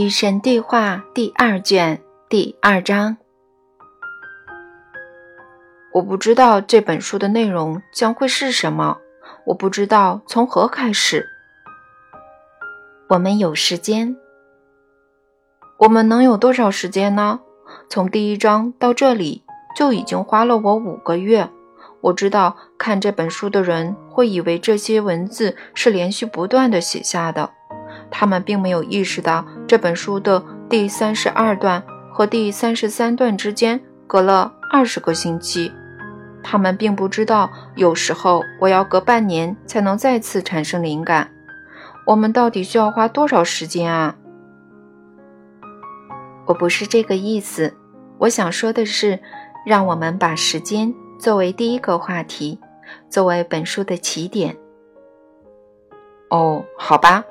与神对话第二卷第二章。我不知道这本书的内容将会是什么，我不知道从何开始。我们有时间，我们能有多少时间呢？从第一章到这里就已经花了我五个月。我知道看这本书的人会以为这些文字是连续不断的写下的。他们并没有意识到这本书的第三十二段和第三十三段之间隔了二十个星期。他们并不知道，有时候我要隔半年才能再次产生灵感。我们到底需要花多少时间啊？我不是这个意思。我想说的是，让我们把时间作为第一个话题，作为本书的起点。哦，好吧。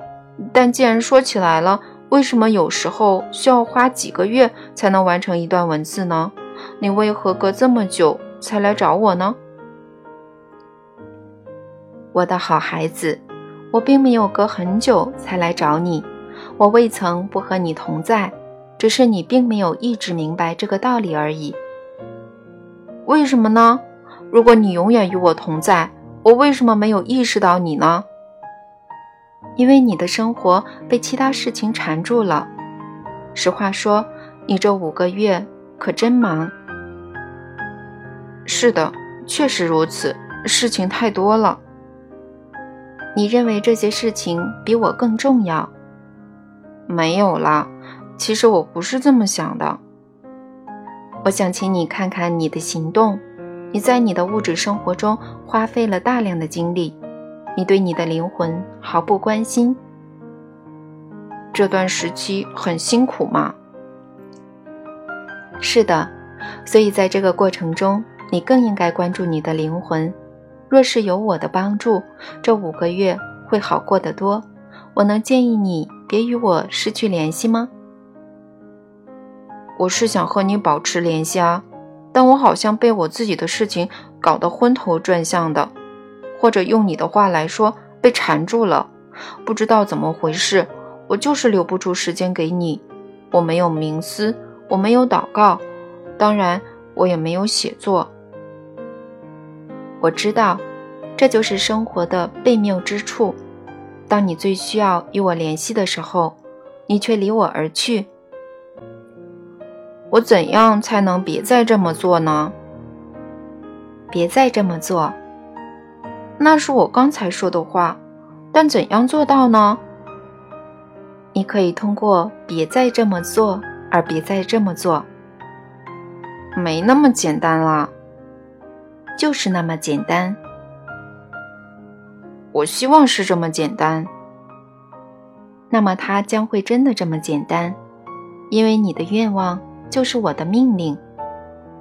但既然说起来了，为什么有时候需要花几个月才能完成一段文字呢？你为何隔这么久才来找我呢？我的好孩子，我并没有隔很久才来找你，我未曾不和你同在，只是你并没有一直明白这个道理而已。为什么呢？如果你永远与我同在，我为什么没有意识到你呢？因为你的生活被其他事情缠住了。实话说，你这五个月可真忙。是的，确实如此，事情太多了。你认为这些事情比我更重要？没有啦，其实我不是这么想的。我想请你看看你的行动。你在你的物质生活中花费了大量的精力。你对你的灵魂毫不关心，这段时期很辛苦吗？是的，所以在这个过程中，你更应该关注你的灵魂。若是有我的帮助，这五个月会好过得多。我能建议你别与我失去联系吗？我是想和你保持联系啊，但我好像被我自己的事情搞得昏头转向的。或者用你的话来说，被缠住了，不知道怎么回事。我就是留不出时间给你。我没有冥思，我没有祷告，当然，我也没有写作。我知道，这就是生活的悖谬之处。当你最需要与我联系的时候，你却离我而去。我怎样才能别再这么做呢？别再这么做。那是我刚才说的话，但怎样做到呢？你可以通过“别再这么做”而别再这么做，没那么简单啦，就是那么简单。我希望是这么简单，那么它将会真的这么简单，因为你的愿望就是我的命令。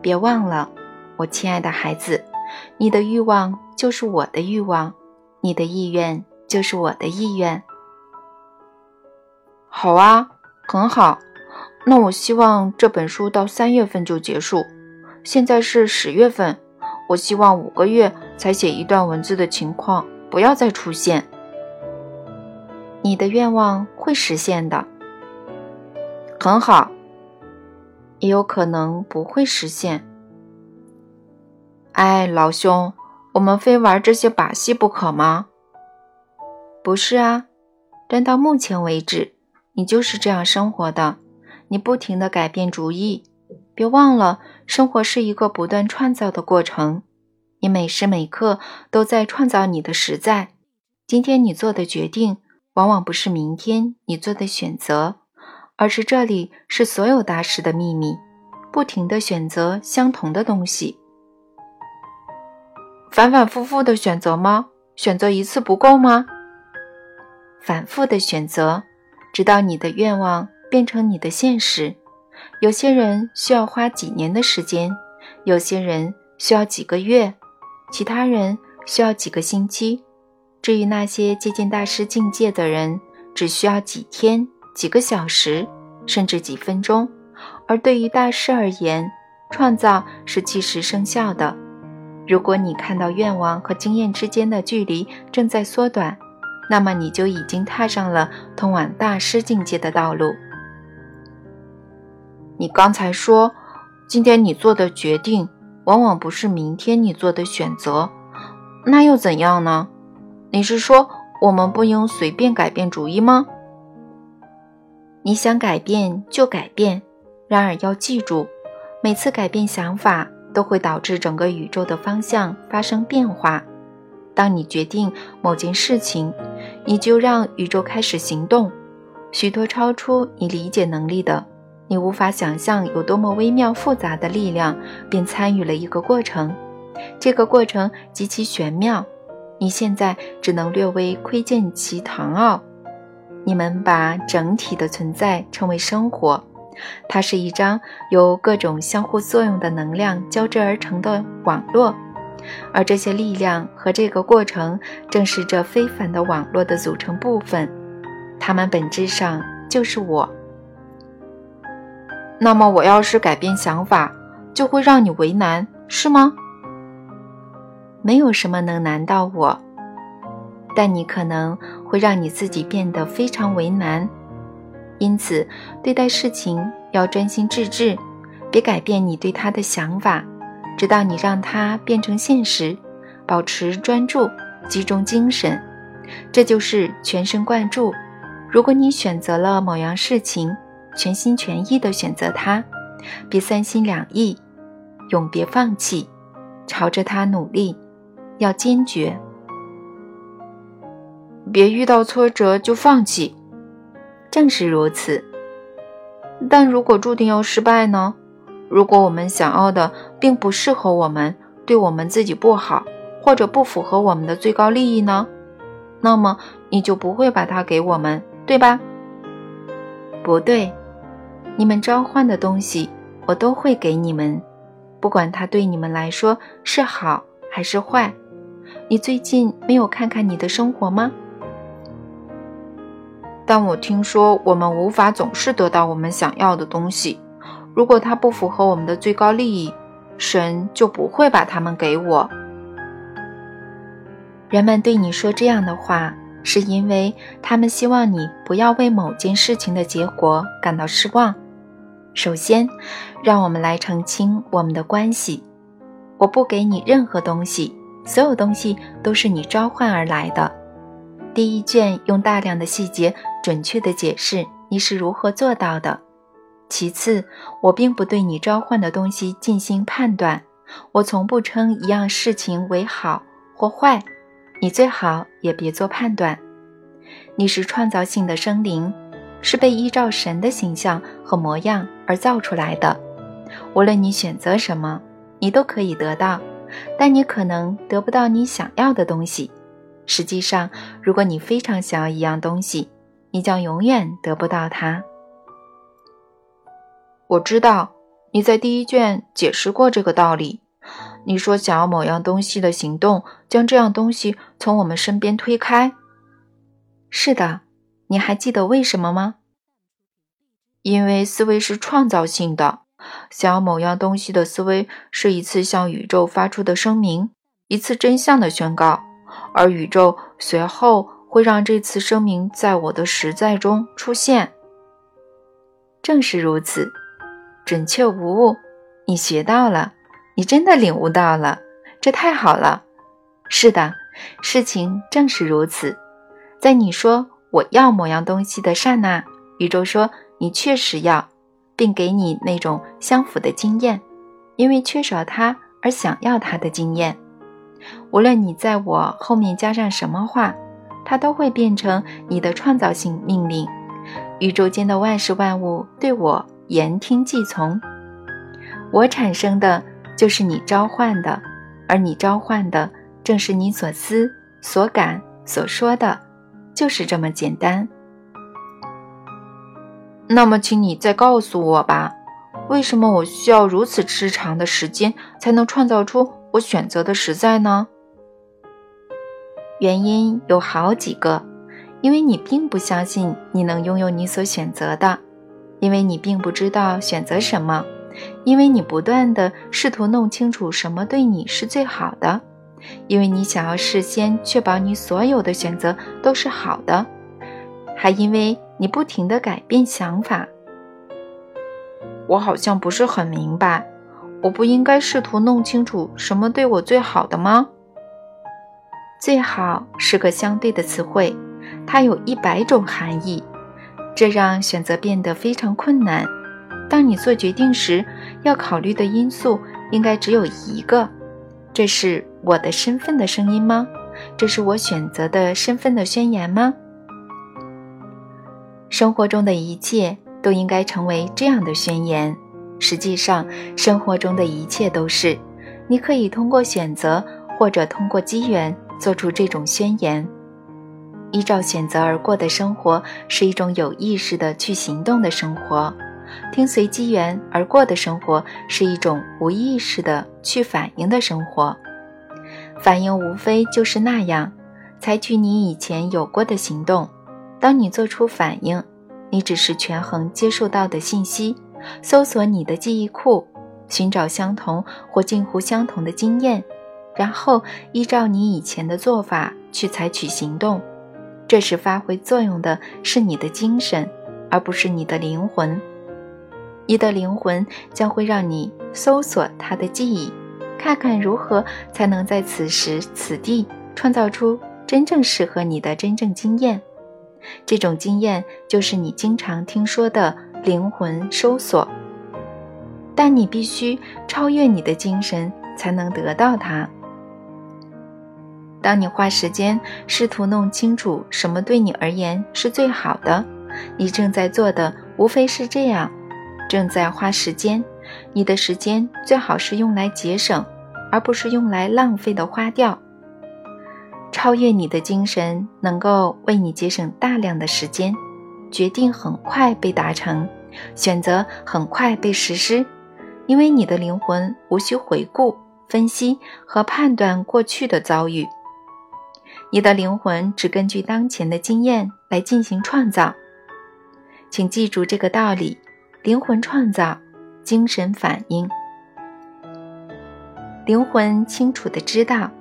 别忘了，我亲爱的孩子，你的欲望。就是我的欲望，你的意愿就是我的意愿。好啊，很好。那我希望这本书到三月份就结束。现在是十月份，我希望五个月才写一段文字的情况不要再出现。你的愿望会实现的，很好。也有可能不会实现。哎，老兄。我们非玩这些把戏不可吗？不是啊，但到目前为止，你就是这样生活的。你不停的改变主意，别忘了，生活是一个不断创造的过程。你每时每刻都在创造你的实在。今天你做的决定，往往不是明天你做的选择，而是这里是所有大事的秘密。不停的选择相同的东西。反反复复的选择吗？选择一次不够吗？反复的选择，直到你的愿望变成你的现实。有些人需要花几年的时间，有些人需要几个月，其他人需要几个星期。至于那些接近大师境界的人，只需要几天、几个小时，甚至几分钟。而对于大师而言，创造是即时生效的。如果你看到愿望和经验之间的距离正在缩短，那么你就已经踏上了通往大师境界的道路。你刚才说，今天你做的决定，往往不是明天你做的选择，那又怎样呢？你是说我们不应随便改变主意吗？你想改变就改变，然而要记住，每次改变想法都会导致整个宇宙的方向发生变化。当你决定某件事情，你就让宇宙开始行动。许多超出你理解能力的、你无法想象有多么微妙复杂的力量，便参与了一个过程。这个过程极其玄妙，你现在只能略微窥见其堂奥。你们把整体的存在称为生活，它是一张由各种相互作用的能量交织而成的网络，而这些力量和这个过程正是这非凡的网络的组成部分。它们本质上就是我。那么，我要是改变想法，就会让你为难，是吗？没有什么能难到我，但你可能会让你自己变得非常为难。因此，对待事情要专心致志，别改变你对它的想法，直到你让它变成现实。保持专注，集中精神，这就是全神贯注。如果你选择了某样事情，全心全意地选择它，别三心两意，永别放弃，朝着它努力，要坚决，别遇到挫折就放弃。正是如此。但如果注定要失败呢？如果我们想要的并不适合我们，对我们自己不好，或者不符合我们的最高利益呢？那么你就不会把它给我们。对吧？不对，你们召唤的东西，我都会给你们，不管它对你们来说是好还是坏。你最近没有看看你的生活吗？但我听说我们无法总是得到我们想要的东西。如果它不符合我们的最高利益，神就不会把它们给我。人们对你说这样的话。是因为他们希望你不要为某件事情的结果感到失望。首先，让我们来澄清我们的关系。我不给你任何东西，所有东西都是你召唤而来的。第一卷用大量的细节准确地解释你是如何做到的。其次，我并不对你召唤的东西进行判断。我从不称一样事情为好或坏。你最好也别做判断。你是创造性的生灵，是被依照神的形象和模样而造出来的。无论你选择什么，你都可以得到，但你可能得不到你想要的东西。实际上，如果你非常想要一样东西，你将永远得不到它。我知道你在第一卷解释过这个道理。你说想要某样东西的行动，将这样东西从我们身边推开。是的，你还记得为什么吗？因为思维是创造性的，想要某样东西的思维是一次向宇宙发出的声明，一次真相的宣告，而宇宙随后会让这次声明在我的实在中出现。正是如此，准确无误，你学到了。你真的领悟到了，这太好了。是的，事情正是如此。在你说我要某样东西的刹那，宇宙说你确实要，并给你那种相符的经验，因为缺少它而想要它的经验。无论你在我后面加上什么话，它都会变成你的创造性命令。宇宙间的万事万物对我言听计从，我产生的。就是你召唤的，而你召唤的正是你所思、所感、所说的，就是这么简单。那么，请你再告诉我吧，为什么我需要如此之长的时间才能创造出我选择的实在呢？原因有好几个，因为你并不相信你能拥有你所选择的，因为你并不知道选择什么。因为你不断的试图弄清楚什么对你是最好的，因为你想要事先确保你所有的选择都是好的，还因为你不停的改变想法。我好像不是很明白，我不应该试图弄清楚什么对我最好的吗？最好是个相对的词汇，它有一百种含义，这让选择变得非常困难。当你做决定时，要考虑的因素应该只有一个：这是我的身份的声音吗？这是我选择的身份的宣言吗？生活中的一切都应该成为这样的宣言。实际上，生活中的一切都是。你可以通过选择，或者通过机缘，做出这种宣言。依照选择而过的生活，是一种有意识的去行动的生活。听随机缘而过的生活是一种无意识的去反应的生活，反应无非就是那样，采取你以前有过的行动。当你做出反应，你只是权衡接受到的信息，搜索你的记忆库，寻找相同或近乎相同的经验，然后依照你以前的做法去采取行动。这时发挥作用的是你的精神，而不是你的灵魂。你的灵魂将会让你搜索他的记忆，看看如何才能在此时此地创造出真正适合你的真正经验。这种经验就是你经常听说的灵魂搜索，但你必须超越你的精神才能得到它。当你花时间试图弄清楚什么对你而言是最好的，你正在做的无非是这样。正在花时间，你的时间最好是用来节省，而不是用来浪费的花掉。超越你的精神能够为你节省大量的时间，决定很快被达成，选择很快被实施，因为你的灵魂无需回顾、分析和判断过去的遭遇，你的灵魂只根据当前的经验来进行创造。请记住这个道理。灵魂创造，精神反应。灵魂清楚的知道，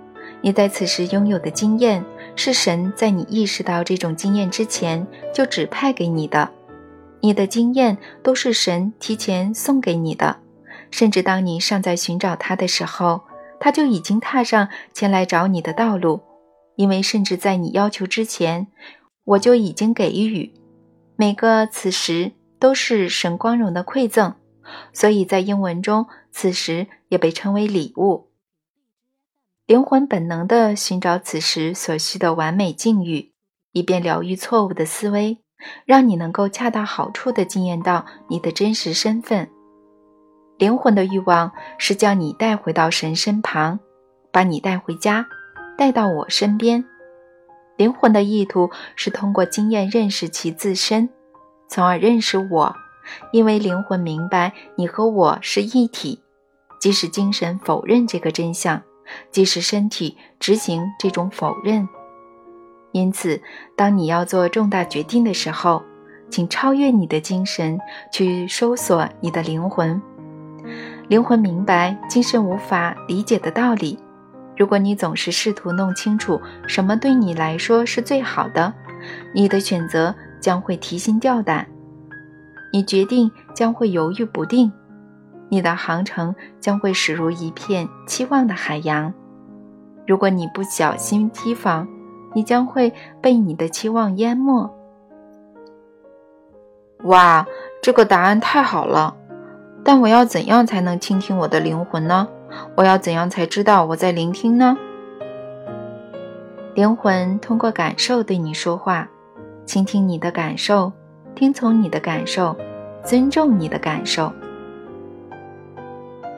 你在此时拥有的经验是神在你意识到这种经验之前就指派给你的。你的经验都是神提前送给你的，甚至当你尚在寻找他的时候，他就已经踏上前来找你的道路。因为甚至在你要求之前，我就已经给予每个此时。都是神光荣的馈赠，所以在英文中，此时也被称为礼物。灵魂本能地寻找此时所需的完美境遇，以便疗愈错误的思维，让你能够恰到好处地惊艳到你的真实身份。灵魂的欲望是将你带回到神身旁，把你带回家，带到我身边。灵魂的意图是通过经验认识其自身。从而认识我，因为灵魂明白你和我是一体，即使精神否认这个真相，即使身体执行这种否认。因此，当你要做重大决定的时候，请超越你的精神，去搜索你的灵魂。灵魂明白精神无法理解的道理。如果你总是试图弄清楚什么对你来说是最好的，你的选择。将会提心吊胆，你决定将会犹豫不定，你的航程将会驶入一片期望的海洋。如果你不小心提防，你将会被你的期望淹没。哇，这个答案太好了！但我要怎样才能倾听我的灵魂呢？我要怎样才知道我在聆听呢？灵魂通过感受对你说话。倾听你的感受，听从你的感受，尊重你的感受。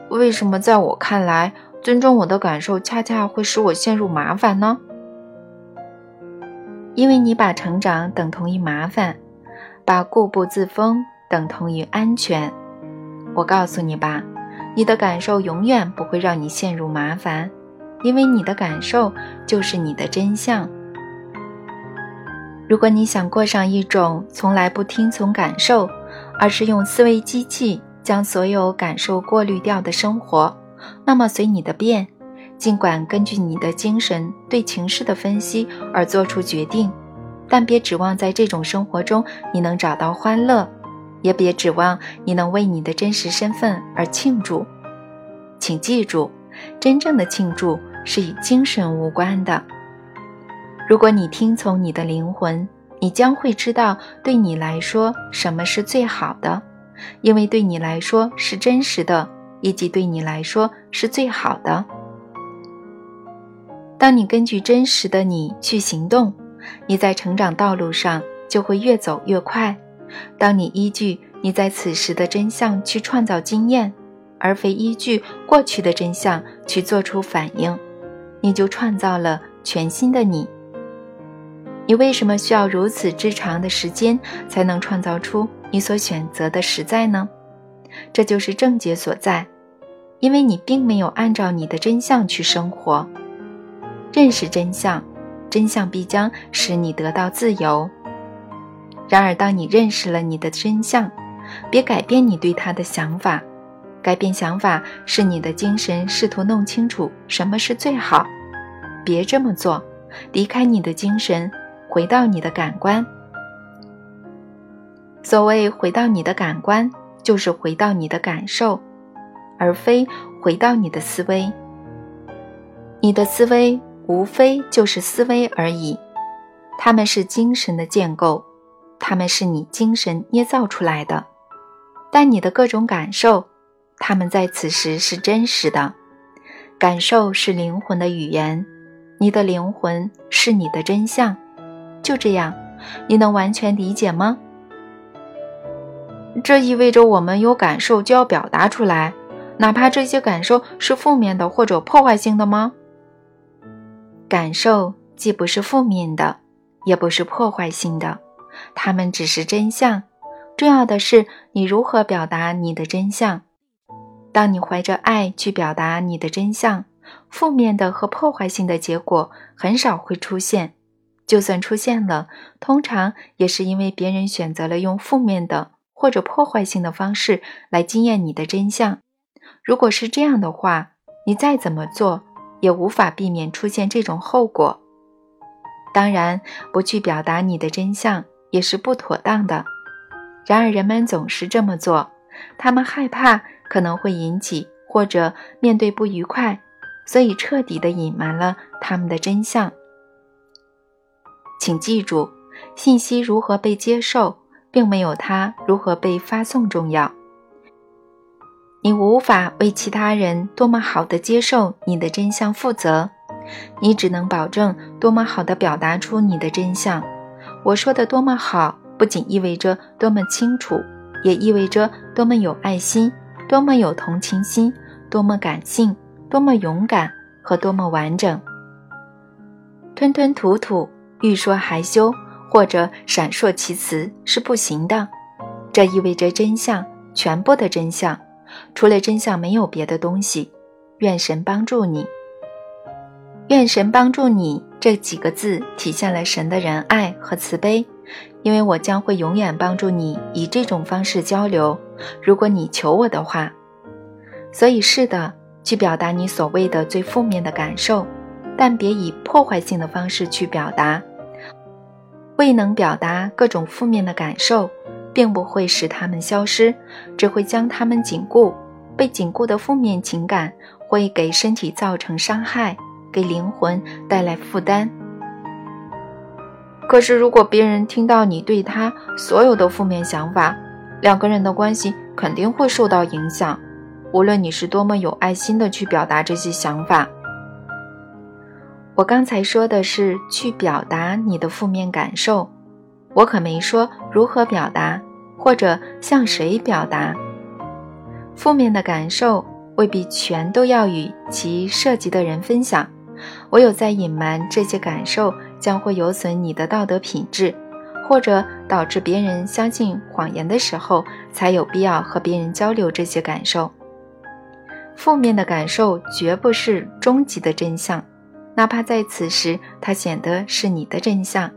为什么在我看来，尊重我的感受恰恰会使我陷入麻烦呢？因为你把成长等同于麻烦，把固步自封等同于安全。我告诉你吧，你的感受永远不会让你陷入麻烦，因为你的感受就是你的真相。如果你想过上一种从来不听从感受，而是用思维机器将所有感受过滤掉的生活，那么随你的便，尽管根据你的精神对情势的分析而做出决定，但别指望在这种生活中你能找到欢乐，也别指望你能为你的真实身份而庆祝。请记住，真正的庆祝是与精神无关的。如果你听从你的灵魂，你将会知道对你来说什么是最好的，因为对你来说是真实的，以及对你来说是最好的。当你根据真实的你去行动，你在成长道路上就会越走越快。当你依据你在此时的真相去创造经验，而非依据过去的真相去做出反应，你就创造了全新的你。你为什么需要如此之长的时间才能创造出你所选择的实在呢？这就是症结所在，因为你并没有按照你的真相去生活。认识真相，真相必将使你得到自由。然而，当你认识了你的真相，别改变你对他的想法。改变想法是你的精神试图弄清楚什么是最好。别这么做，离开你的精神，回到你的感官。所谓回到你的感官，就是回到你的感受，而非回到你的思维。你的思维无非就是思维而已，它们是精神的建构。他们是你精神捏造出来的，但你的各种感受，他们在此时是真实的。感受是灵魂的语言，你的灵魂是你的真相。就这样，你能完全理解吗？这意味着我们有感受就要表达出来，哪怕这些感受是负面的或者破坏性的吗？感受既不是负面的，也不是破坏性的。他们只是真相，重要的是你如何表达你的真相。当你怀着爱去表达你的真相，负面的和破坏性的结果很少会出现。就算出现了，通常也是因为别人选择了用负面的或者破坏性的方式来经验你的真相。如果是这样的话，你再怎么做也无法避免出现这种后果。当然，不去表达你的真相。也是不妥当的。然而，人们总是这么做，他们害怕可能会引起或者面对不愉快，所以彻底的隐瞒了他们的真相。请记住，信息如何被接受，并没有它如何被发送重要。你无法为其他人多么好的接受你的真相负责，你只能保证多么好的表达出你的真相。我说的多么好，不仅意味着多么清楚，也意味着多么有爱心，多么有同情心，多么感性，多么勇敢和多么完整。吞吞吐吐、欲说还休或者闪烁其词是不行的。这意味着真相，全部的真相，除了真相没有别的东西。愿神帮助你。愿神帮助你。这几个字体现了神的仁爱和慈悲，因为我将会永远帮助你以这种方式交流，如果你求我的话。所以是的，去表达你所谓的最负面的感受，但别以破坏性的方式去表达。未能表达各种负面的感受，并不会使它们消失，只会将它们紧固。被紧固的负面情感会给身体造成伤害。给灵魂带来负担。可是，如果别人听到你对他所有的负面想法，两个人的关系肯定会受到影响。无论你是多么有爱心的去表达这些想法，我刚才说的是去表达你的负面感受，我可没说如何表达或者向谁表达。负面的感受未必全都要与其涉及的人分享。唯有在隐瞒这些感受，将会有损你的道德品质，或者导致别人相信谎言的时候，才有必要和别人交流这些感受。负面的感受绝不是终极的真相，哪怕在此时它显得是你的真相，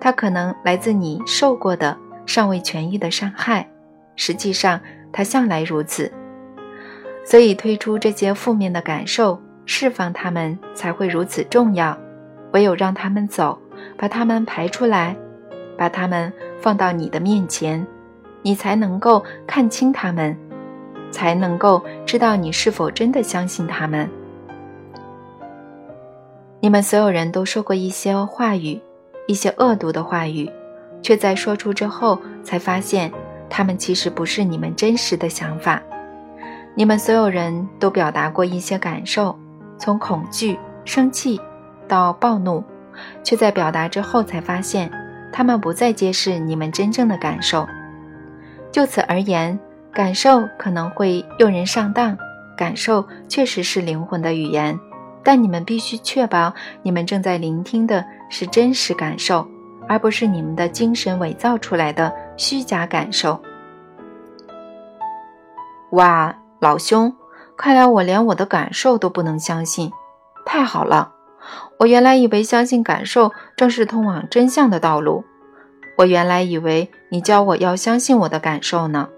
它可能来自你受过的尚未痊愈的伤害。实际上，它向来如此。所以，推出这些负面的感受。释放他们才会如此重要，唯有让他们走，把他们排出来，把他们放到你的面前，你才能够看清他们，才能够知道你是否真的相信他们。你们所有人都说过一些话语，一些恶毒的话语，却在说出之后才发现，他们其实不是你们真实的想法。你们所有人都表达过一些感受，从恐惧、生气到暴怒，却在表达之后才发现，他们不再揭示你们真正的感受。就此而言，感受可能会诱人上当，感受确实是灵魂的语言。但你们必须确保，你们正在聆听的是真实感受，而不是你们的精神伪造出来的虚假感受。哇，老兄，看来我连我的感受都不能相信。太好了，我原来以为相信感受正是通往真相的道路。我原来以为你教我要相信我的感受呢。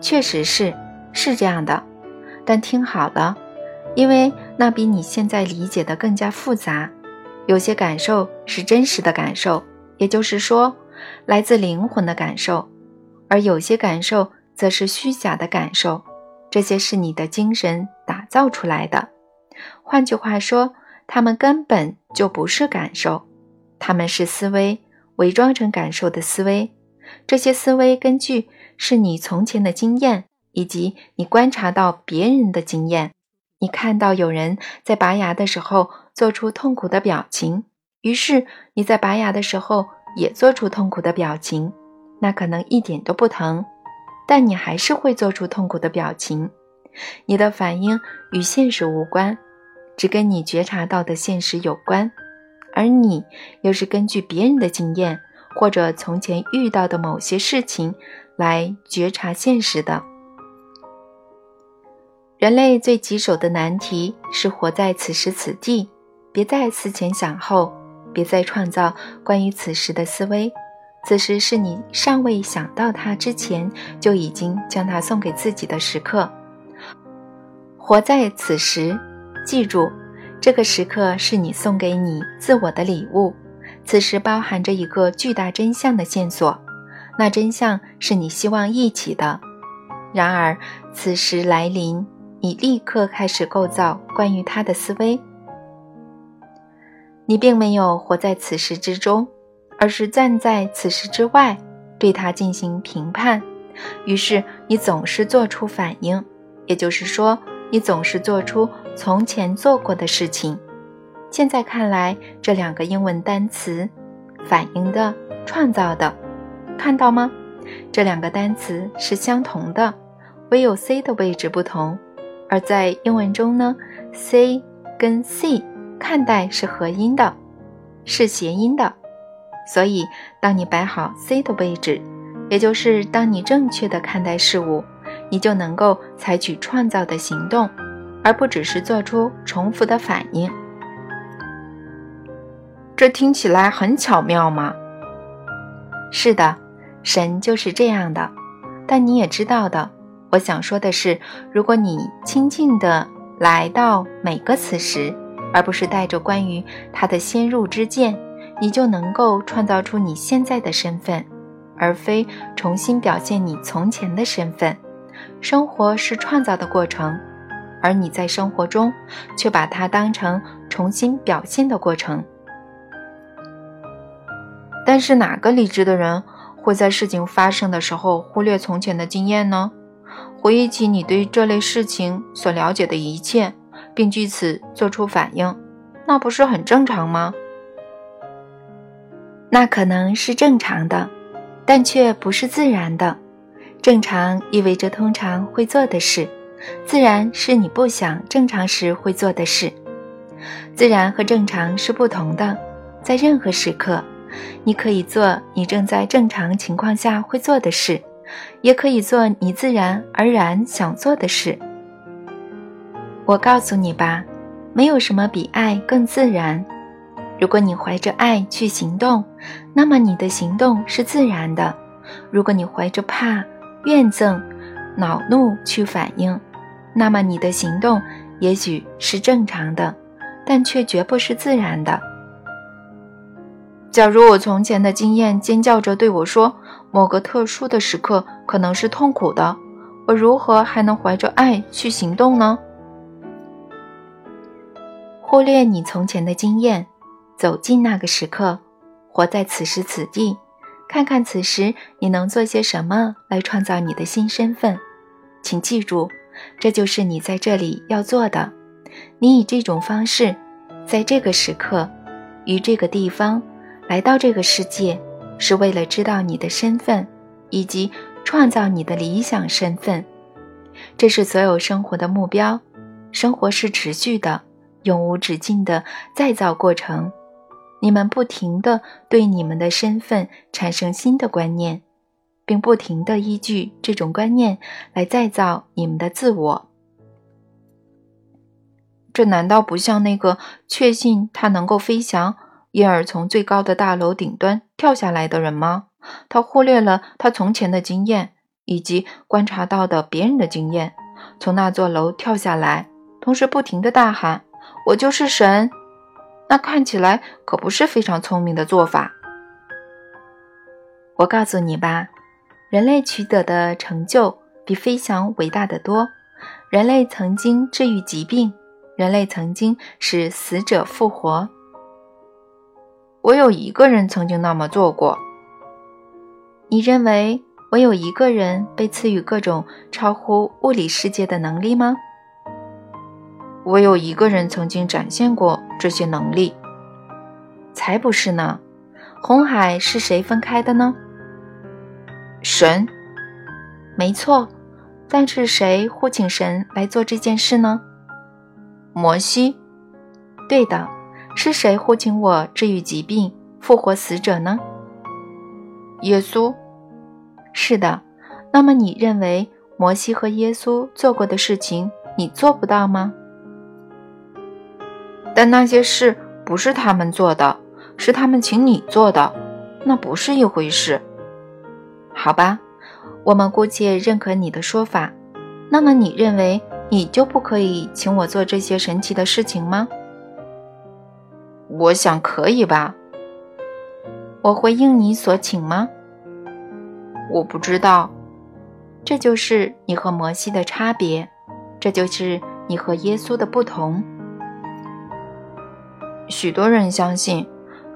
确实是，是这样的。但听好了。因为那比你现在理解的更加复杂，有些感受是真实的感受，也就是说，来自灵魂的感受；而有些感受则是虚假的感受，这些是你的精神打造出来的。换句话说，它们根本就不是感受，它们是思维伪装成感受的思维。这些思维根据是你从前的经验，以及你观察到别人的经验。你看到有人在拔牙的时候做出痛苦的表情，于是你在拔牙的时候也做出痛苦的表情。那可能一点都不疼，但你还是会做出痛苦的表情。你的反应与现实无关，只跟你觉察到的现实有关，而你又是根据别人的经验或者从前遇到的某些事情来觉察现实的。人类最棘手的难题是活在此时此地，别再思前想后，别再创造关于此时的思维。此时是你尚未想到它之前就已经将它送给自己的时刻。活在此时，记住，这个时刻是你送给你自我的礼物。此时包含着一个巨大真相的线索，那真相是你希望忆起的。然而，此时来临。你立刻开始构造关于他的思维。你并没有活在此时之中，而是站在此时之外，对他进行评判。于是你总是做出反应，也就是说，你总是做出从前做过的事情。现在看来，这两个英文单词“反应的”“创造的”，看到吗？这两个单词是相同的，唯有 C 的位置不同。而在英文中呢，c 跟 c 看待是合音的，是谐音的。所以，当你摆好 c 的位置，也就是当你正确的看待事物，你就能够采取创造的行动，而不只是做出重复的反应。这听起来很巧妙吗？是的，神就是这样的。但你也知道的。我想说的是，如果你亲近的来到每个此时，而不是带着关于他的先入之见，你就能够创造出你现在的身份，而非重新表现你从前的身份。生活是创造的过程，而你在生活中却把它当成重新表现的过程。但是，哪个理智的人会在事情发生的时候忽略从前的经验呢？回忆起你对这类事情所了解的一切，并据此做出反应，那不是很正常吗？那可能是正常的，但却不是自然的。正常意味着通常会做的事，自然是你不想正常时会做的事。自然和正常是不同的。在任何时刻，你可以做你正在正常情况下会做的事。也可以做你自然而然想做的事。我告诉你吧，没有什么比爱更自然。如果你怀着爱去行动，那么你的行动是自然的；如果你怀着怕、怨憎、恼怒去反应，那么你的行动也许是正常的，但却绝不是自然的。假如我从前的经验尖叫着对我说。某个特殊的时刻可能是痛苦的，我如何还能怀着爱去行动呢？忽略你从前的经验，走进那个时刻，活在此时此地，看看此时你能做些什么来创造你的新身份。请记住，这就是你在这里要做的。你以这种方式，在这个时刻，于这个地方，来到这个世界，是为了知道你的身份，以及创造你的理想身份。这是所有生活的目标。生活是持续的。永无止境的再造过程，你们不停地对你们的身份产生新的观念，并不停地依据这种观念来再造你们的自我。这难道不像那个确信他能够飞翔，因而从最高的大楼顶端跳下来的人吗？他忽略了他从前的经验以及观察到的别人的经验，从那座楼跳下来，同时不停地大喊。我就是神，那看起来可不是非常聪明的做法。我告诉你吧，人类取得的成就比飞翔伟大的多。人类曾经治愈疾病，人类曾经使死者复活。我有一个人曾经那么做过。你认为我有一个人被赐予各种超乎物理世界的能力吗？我有一个人曾经展现过这些能力，才不是呢！红海是谁分开的呢？神，没错。但是谁呼请神来做这件事呢？摩西。对的，是谁呼请我治愈疾病、复活死者呢？耶稣。是的。那么你认为摩西和耶稣做过的事情，你做不到吗？但那些事不是他们做的，是他们请你做的，那不是一回事。好吧，我们姑且认可你的说法。那么你认为你就不可以请我做这些神奇的事情吗？我想可以吧。我会应你所请吗？我不知道。这就是你和摩西的差别，这就是你和耶稣的不同。许多人相信，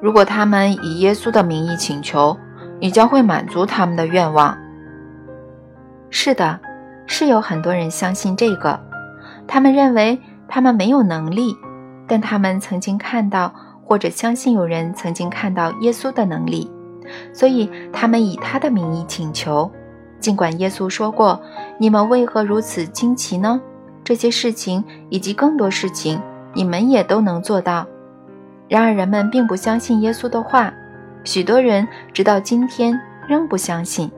如果他们以耶稣的名义请求，你将会满足他们的愿望。是的，是有很多人相信这个。他们认为他们没有能力，但他们曾经看到或者相信有人曾经看到耶稣的能力，所以他们以他的名义请求。尽管耶稣说过：“你们为何如此惊奇呢？这些事情以及更多事情，你们也都能做到。”然而，人们并不相信耶稣的话，许多人直到今天仍不相信。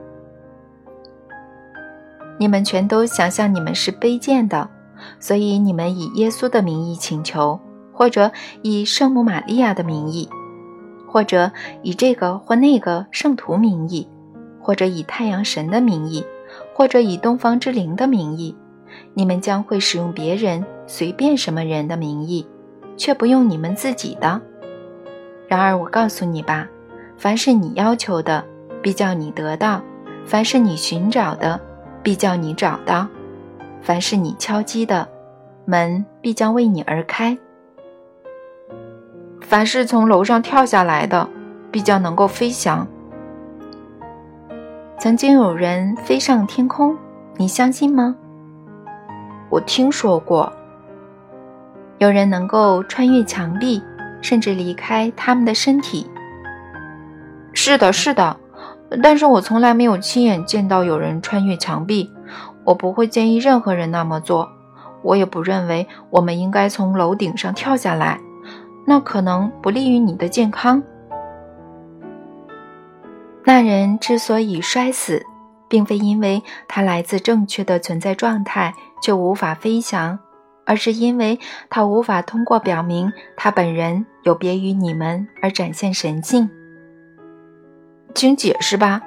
你们全都想象你们是卑贱的，所以你们以耶稣的名义请求，或者以圣母玛利亚的名义，或者以这个或那个圣徒名义，或者以太阳神的名义，或者以东方之灵的名义，你们将会使用别人随便什么人的名义。却不用你们自己的。然而，我告诉你吧，凡是你要求的，必叫你得到；凡是你寻找的，必叫你找到；凡是你敲击的，门必将为你而开。凡是从楼上跳下来的，必将能够飞翔。曾经有人飞上天空，你相信吗？我听说过。有人能够穿越墙壁，甚至离开他们的身体。是的，是的，但是我从来没有亲眼见到有人穿越墙壁。我不会建议任何人那么做。我也不认为我们应该从楼顶上跳下来，那可能不利于你的健康。那人之所以摔死，并非因为他来自正确的存在状态，却无法飞翔。而是因为他无法通过表明他本人有别于你们而展现神性，请解释吧。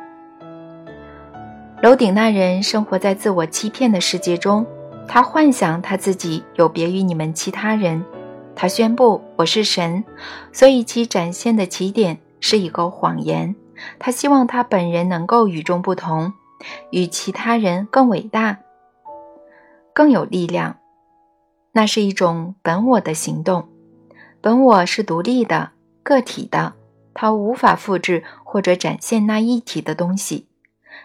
楼顶那人生活在自我欺骗的世界中，他幻想他自己有别于你们其他人，他宣布我是神，所以其展现的起点是一个谎言，他希望他本人能够与众不同，与其他人更伟大、更有力量。那是一种本我的行动。本我是独立的、个体的，它无法复制或者展现那一体的东西。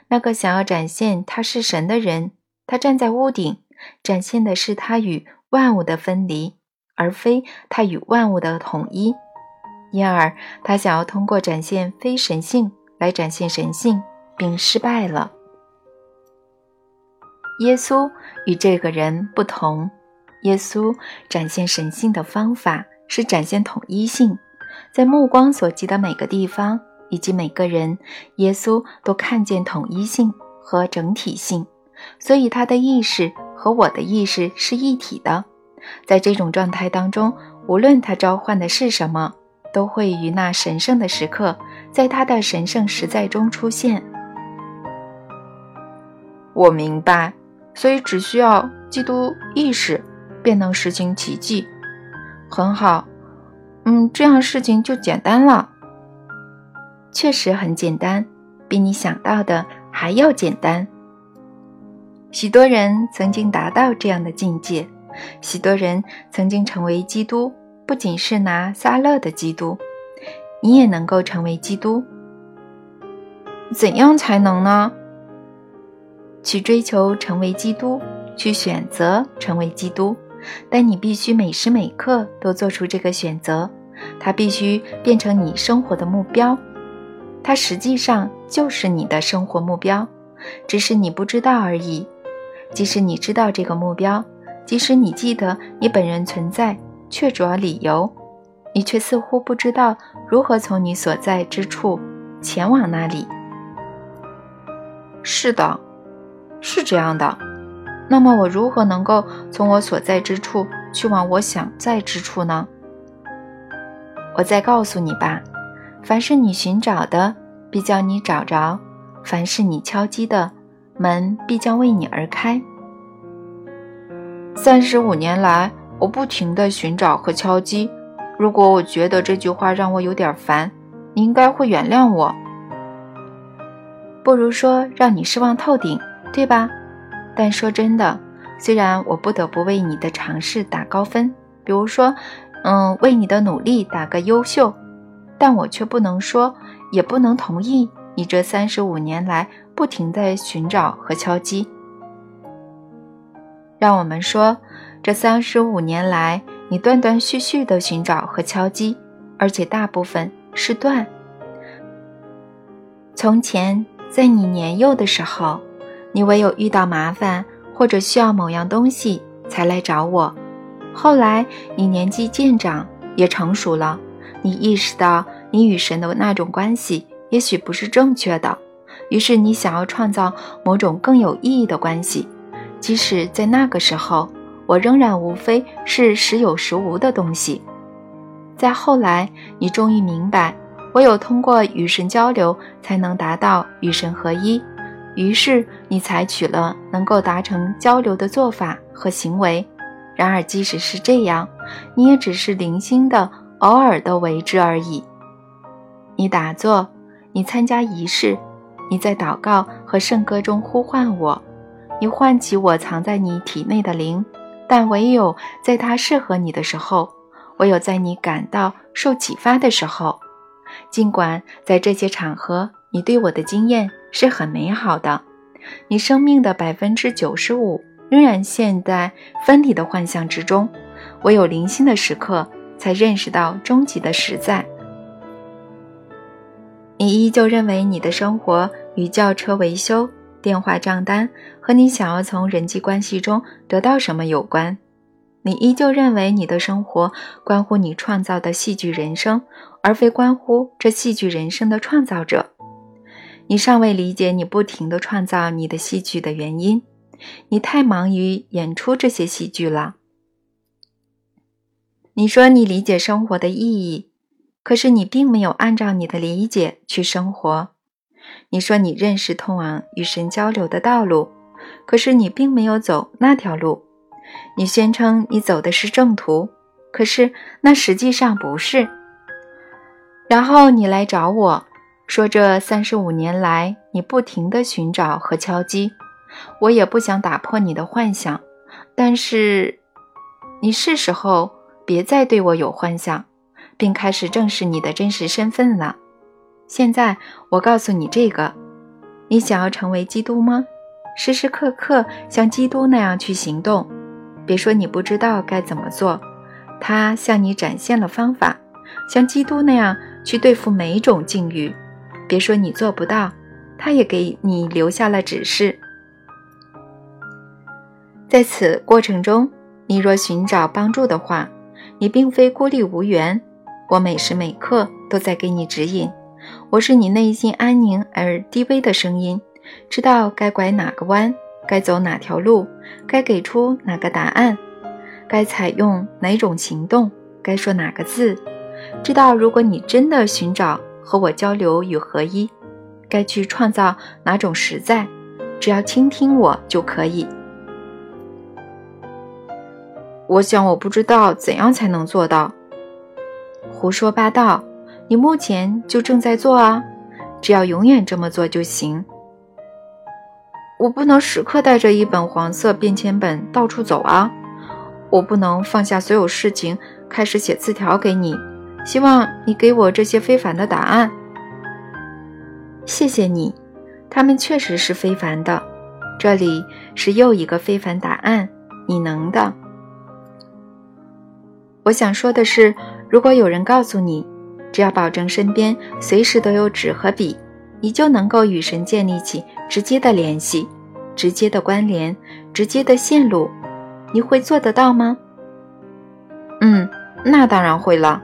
那个想要展现他是神的人，他站在屋顶，展现的是他与万物的分离，而非他与万物的统一。因而，他想要通过展现非神性来展现神性，并失败了。耶稣与这个人不同，耶稣展现神性的方法是展现统一性，在目光所及的每个地方以及每个人，耶稣都看见统一性和整体性，所以他的意识和我的意识是一体的。在这种状态当中，无论他召唤的是什么。都会于那神圣的时刻，在他的神圣实在中出现。我明白，所以只需要基督意识，便能实行奇迹。很好，嗯，这样事情就简单了。确实很简单，比你想到的还要简单。许多人曾经达到这样的境界，许多人曾经成为基督。不仅是拿撒勒的基督，你也能够成为基督。怎样才能呢？去追求成为基督，去选择成为基督，但你必须每时每刻都做出这个选择。它必须变成你生活的目标，它实际上就是你的生活目标，只是你不知道而已。即使你知道这个目标，即使你记得你本人存在。确着理由，你却似乎不知道如何从你所在之处前往那里。是的，是这样的。那么我如何能够从我所在之处去往我想在之处呢？我再告诉你吧：凡是你寻找的，必叫你找着；凡是你敲击的，门必将为你而开。三十五年来。我不停地寻找和敲击。如果我觉得这句话让我有点烦，你应该会原谅我。不如说让你失望透顶，对吧？但说真的，虽然我不得不为你的尝试打高分，比如说，嗯，为你的努力打个优秀，但我却不能说，也不能同意你这三十五年来不停地寻找和敲击。让我们说。这三十五年来，你断断续续的寻找和敲击，而且大部分是断。从前，在你年幼的时候，你唯有遇到麻烦或者需要某样东西才来找我。后来，你年纪渐长，也成熟了，你意识到你与神的那种关系也许不是正确的，于是你想要创造某种更有意义的关系，即使在那个时候。我仍然无非是时有时无的东西。再后来，你终于明白，唯有通过与神交流，才能达到与神合一。于是，你采取了能够达成交流的做法和行为。然而，即使是这样，你也只是零星的、偶尔的为之而已。你打坐，你参加仪式，你在祷告和圣歌中呼唤我，你唤起我藏在你体内的灵。但唯有在它适合你的时候，唯有在你感到受启发的时候，尽管在这些场合，你对我的经验是很美好的，你生命的百分之九十五仍然陷在分离的幻象之中，唯有零星的时刻才认识到终极的实在。你依旧认为你的生活与轿车维修。电话账单和你想要从人际关系中得到什么有关？你依旧认为你的生活关乎你创造的戏剧人生，而非关乎这戏剧人生的创造者。你尚未理解你不停地创造你的戏剧的原因。你太忙于演出这些戏剧了。你说你理解生活的意义，可是你并没有按照你的理解去生活。你说你认识通往与神交流的道路，可是你并没有走那条路。你宣称你走的是正途，可是那实际上不是。然后你来找我，说这三十五年来你不停地寻找和敲击，我也不想打破你的幻想，但是，你是时候别再对我有幻想，并开始正视你的真实身份了。现在我告诉你这个：你想要成为基督吗？时时刻刻像基督那样去行动。别说你不知道该怎么做，他向你展现了方法，像基督那样去对付每一种境遇。别说你做不到，他也给你留下了指示。在此过程中，你若寻找帮助的话，你并非孤立无援。我每时每刻都在给你指引。我是你内心安宁而低微的声音，知道该拐哪个弯，该走哪条路，该给出哪个答案，该采用哪种行动，该说哪个字。知道如果你真的寻找。和我交流与合一，该去创造哪种实在？只要倾听我就可以。我想我不知道怎样才能做到。胡说八道！你目前就正在做啊，只要永远这么做就行。我不能时刻带着一本黄色便签本到处走啊！我不能放下所有事情，开始写字条给你。希望你给我这些非凡的答案。谢谢你，他们确实是非凡的。这里是又一个非凡答案，你能的。我想说的是，如果有人告诉你，只要保证身边随时都有纸和笔，你就能够与神建立起直接的联系、直接的关联、直接的线路，你会做得到吗？嗯，那当然会了。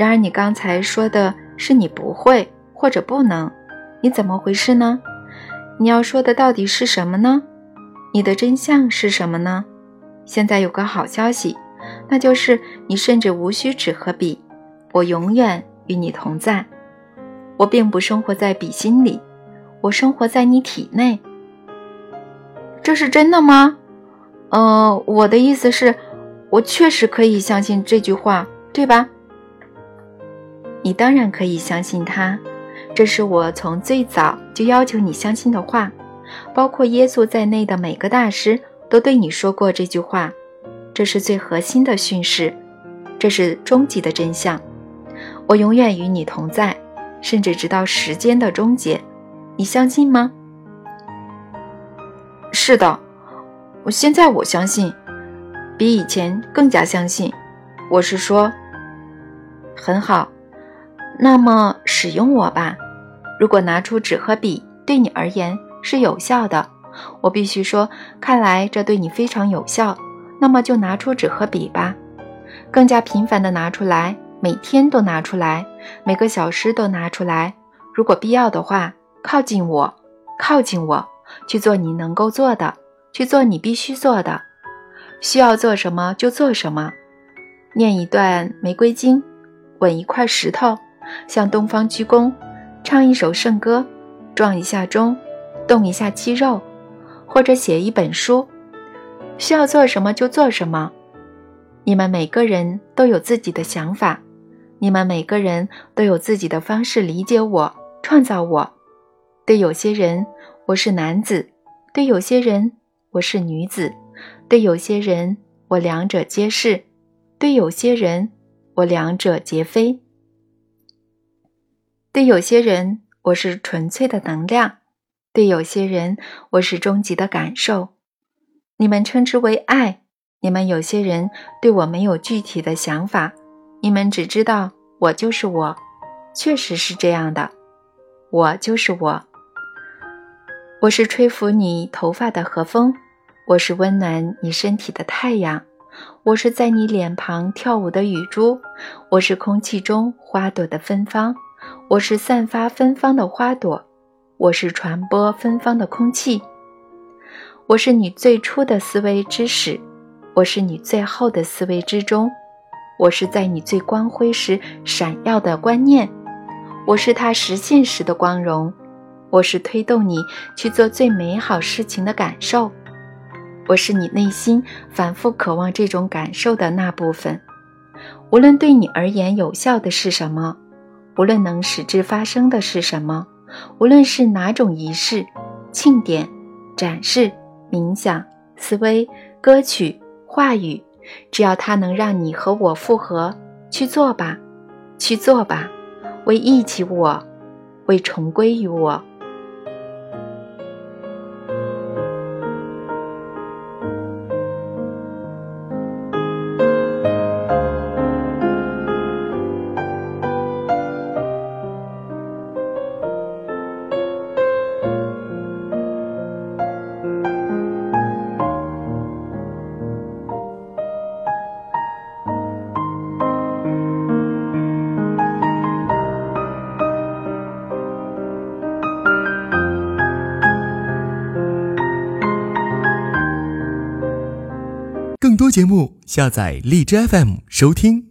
然而，你刚才说的是你不会或者不能，你怎么回事呢？你要说的到底是什么呢？你的真相是什么呢？现在有个好消息，那就是你甚至无需纸和笔，我永远与你同在。我并不生活在笔心里，我生活在你体内。这是真的吗？呃，我的意思是，我确实可以相信这句话，对吧？你当然可以相信他，这是我从最早就要求你相信的话，包括耶稣在内的每个大师都对你说过这句话。这是最核心的训示，这是终极的真相。我永远与你同在，甚至直到时间的终结。你相信吗？是的，我现在我相信，比以前更加相信。我是说，很好。那么使用我吧。如果拿出纸和笔对你而言是有效的，我必须说，看来这对你非常有效。那么就拿出纸和笔吧，更加频繁的拿出来，每天都拿出来，每个小时都拿出来。如果必要的话，靠近我，靠近我，去做你能够做的，去做你必须做的。需要做什么就做什么。念一段玫瑰经，吻一块石头。向东方鞠躬，唱一首圣歌，撞一下钟，动一下肌肉，或者写一本书，需要做什么就做什么。你们每个人都有自己的想法，你们每个人都有自己的方式理解我、创造我。对有些人，我是男子；对有些人，我是女子；对有些人，我两者皆是；对有些人，我两者皆非。对有些人，我是纯粹的能量；对有些人，我是终极的感受。你们称之为爱。你们有些人对我没有具体的想法，你们只知道我就是我，确实是这样的。我就是我。我是吹拂你头发的和风，我是温暖你身体的太阳，我是在你脸庞跳舞的雨珠，我是空气中花朵的芬芳。我是散发芬芳的花朵，我是传播芬芳的空气，我是你最初的思维之始，我是你最后的思维之中，我是在你最光辉时闪耀的观念，我是它实现时的光荣，我是推动你去做最美好事情的感受，我是你内心反复渴望这种感受的那部分，无论对你而言有效的是什么。无论能使之发生的是什么，无论是哪种仪式、庆典、展示、冥想、思维、歌曲、话语，只要它能让你和我复合，去做吧，去做吧，为忆起我，为重归于我。下载荔枝 FM 收听。